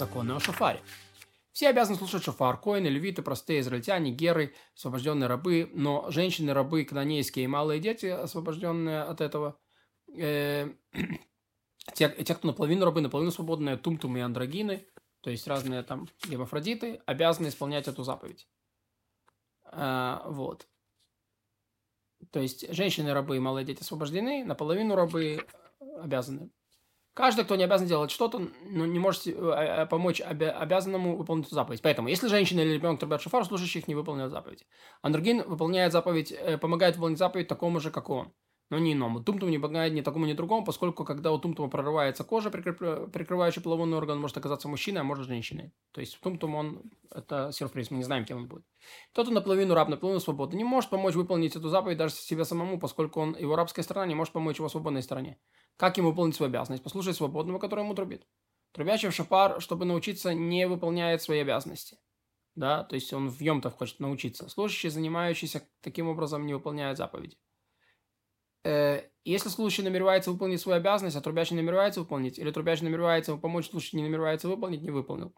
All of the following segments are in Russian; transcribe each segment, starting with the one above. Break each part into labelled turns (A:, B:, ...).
A: законы о шофаре. Все обязаны слушать шофар, коины, левиты, простые израильтяне, геры, освобожденные рабы, но женщины, рабы, канонейские и малые дети, освобожденные от этого, э, те, те, кто наполовину рабы, наполовину свободные, тумтум и андрогины, то есть разные там гемофродиты, обязаны исполнять эту заповедь. А, вот. То есть женщины, рабы и малые дети освобождены, наполовину рабы обязаны Каждый, кто не обязан делать что-то, ну, не может э, э, помочь обязанному выполнить заповедь. Поэтому, если женщина или ребенок трубят шофар, слушающих не выполняют заповедь. Андрогин выполняет заповедь, помогает выполнить заповедь такому же, как он но не иному. Тумтум не помогает ни такому, ни другому, поскольку когда у тумтума прорывается кожа, прикрывающая половой орган, может оказаться мужчиной, а может женщиной. То есть тумтум, он, это сюрприз, мы не знаем, кем он будет. Кто-то наполовину раб, наполовину свободный, не может помочь выполнить эту заповедь даже себе самому, поскольку он, его рабская сторона не может помочь его свободной стороне. Как ему выполнить свою обязанность? Послушать свободного, который ему трубит. Трубящий в шапар, чтобы научиться, не выполняет свои обязанности. Да, то есть он в Йомтов хочет научиться. Служащий, занимающийся таким образом, не выполняет заповеди. Э, если служащий намеревается выполнить свою обязанность, а трубящий намеревается выполнить, или трубящий намеревается помочь, служащий не намеревается выполнить, не выполнил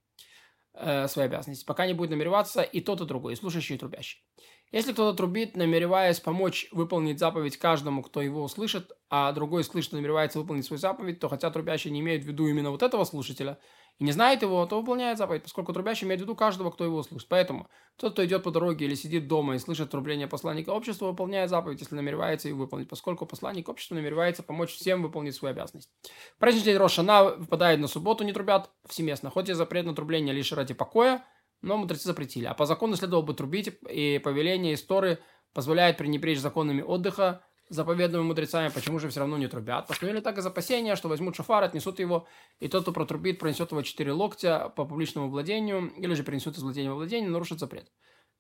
A: э, свои обязанности. Пока не будет намереваться и тот, и другой, и слушающий, и трубящий. Если кто-то трубит, намереваясь помочь выполнить заповедь каждому, кто его услышит, а другой слышит, намеревается выполнить свою заповедь, то хотя трубящий не имеет в виду именно вот этого слушателя, и не знает его, то выполняет заповедь, поскольку трубящий имеет в виду каждого, кто его услышит. Поэтому тот, кто идет по дороге или сидит дома и слышит трубление посланника общества, выполняет заповедь, если намеревается ее выполнить, поскольку посланник общества намеревается помочь всем выполнить свою обязанность. Праздничный день Рошана выпадает на субботу, не трубят всеместно. Хоть и запрет на трубление лишь ради покоя, но мудрецы запретили. А по закону следовало бы трубить, и повеление истории позволяет пренебречь законами отдыха, заповедными мудрецами, почему же все равно не трубят? Постановили так из опасения, что возьмут шофар, отнесут его, и тот, кто протрубит, пронесет его четыре локтя по публичному владению, или же принесут из владения во владение, нарушит запрет,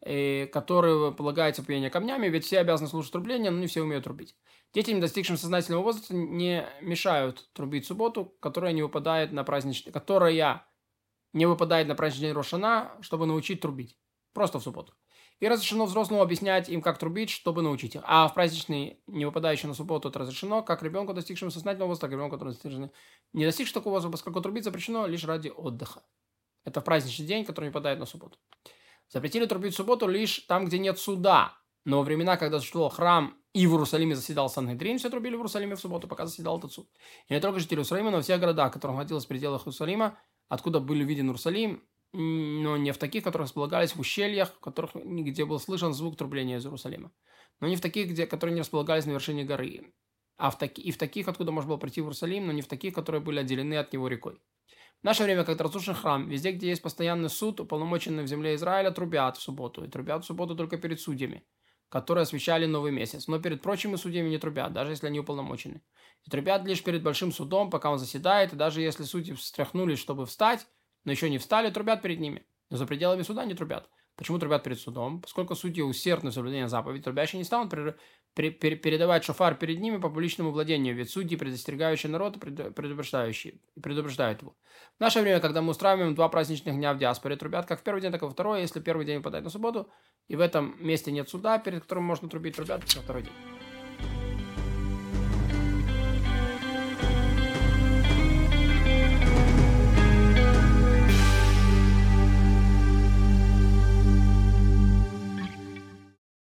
A: и который полагается пьяние камнями, ведь все обязаны слушать трубление, но не все умеют трубить. Детям, достигшим сознательного возраста, не мешают трубить субботу, которая не выпадает на праздничный, которая не выпадает на праздничный день Рошана, чтобы научить трубить. Просто в субботу. И разрешено взрослому объяснять им, как трубить, чтобы научить их. А в праздничный, не выпадающий на субботу, это разрешено, как ребенку, достигшему сознательного возраста, так и ребенку, который не достигший такого возраста, поскольку трубить запрещено лишь ради отдыха. Это в праздничный день, который не выпадает на субботу. Запретили трубить в субботу лишь там, где нет суда. Но во времена, когда существовал храм и в Иерусалиме заседал Сангедрин, все трубили в Иерусалиме в субботу, пока заседал этот суд. И не только жители Иерусалима, но во всех городах, которых находилось в пределах Иерусалима, откуда были виден Иерусалим, но не в таких, которые располагались в ущельях, в которых нигде был слышен звук трубления из Иерусалима. Но не в таких, где, которые не располагались на вершине горы. А в таки, и в таких, откуда можно было прийти в Иерусалим, но не в таких, которые были отделены от него рекой. В наше время, когда разрушен храм, везде, где есть постоянный суд, уполномоченный в земле Израиля, трубят в субботу. И трубят в субботу только перед судьями, которые освещали новый месяц. Но перед прочими судьями не трубят, даже если они уполномочены. И трубят лишь перед большим судом, пока он заседает, и даже если судьи встряхнулись, чтобы встать, но еще не встали, трубят перед ними. Но за пределами суда не трубят. Почему трубят перед судом? Поскольку судьи усердны в соблюдении заповедей, трубящие не станут при, при, при, передавать шофар перед ними по публичному владению, ведь судьи, предостерегающие народ, предупреждающие, предупреждают его. В наше время, когда мы устраиваем два праздничных дня в диаспоре, трубят как в первый день, так и во второй. Если первый день выпадает на субботу, и в этом месте нет суда, перед которым можно трубить, трубят как второй день.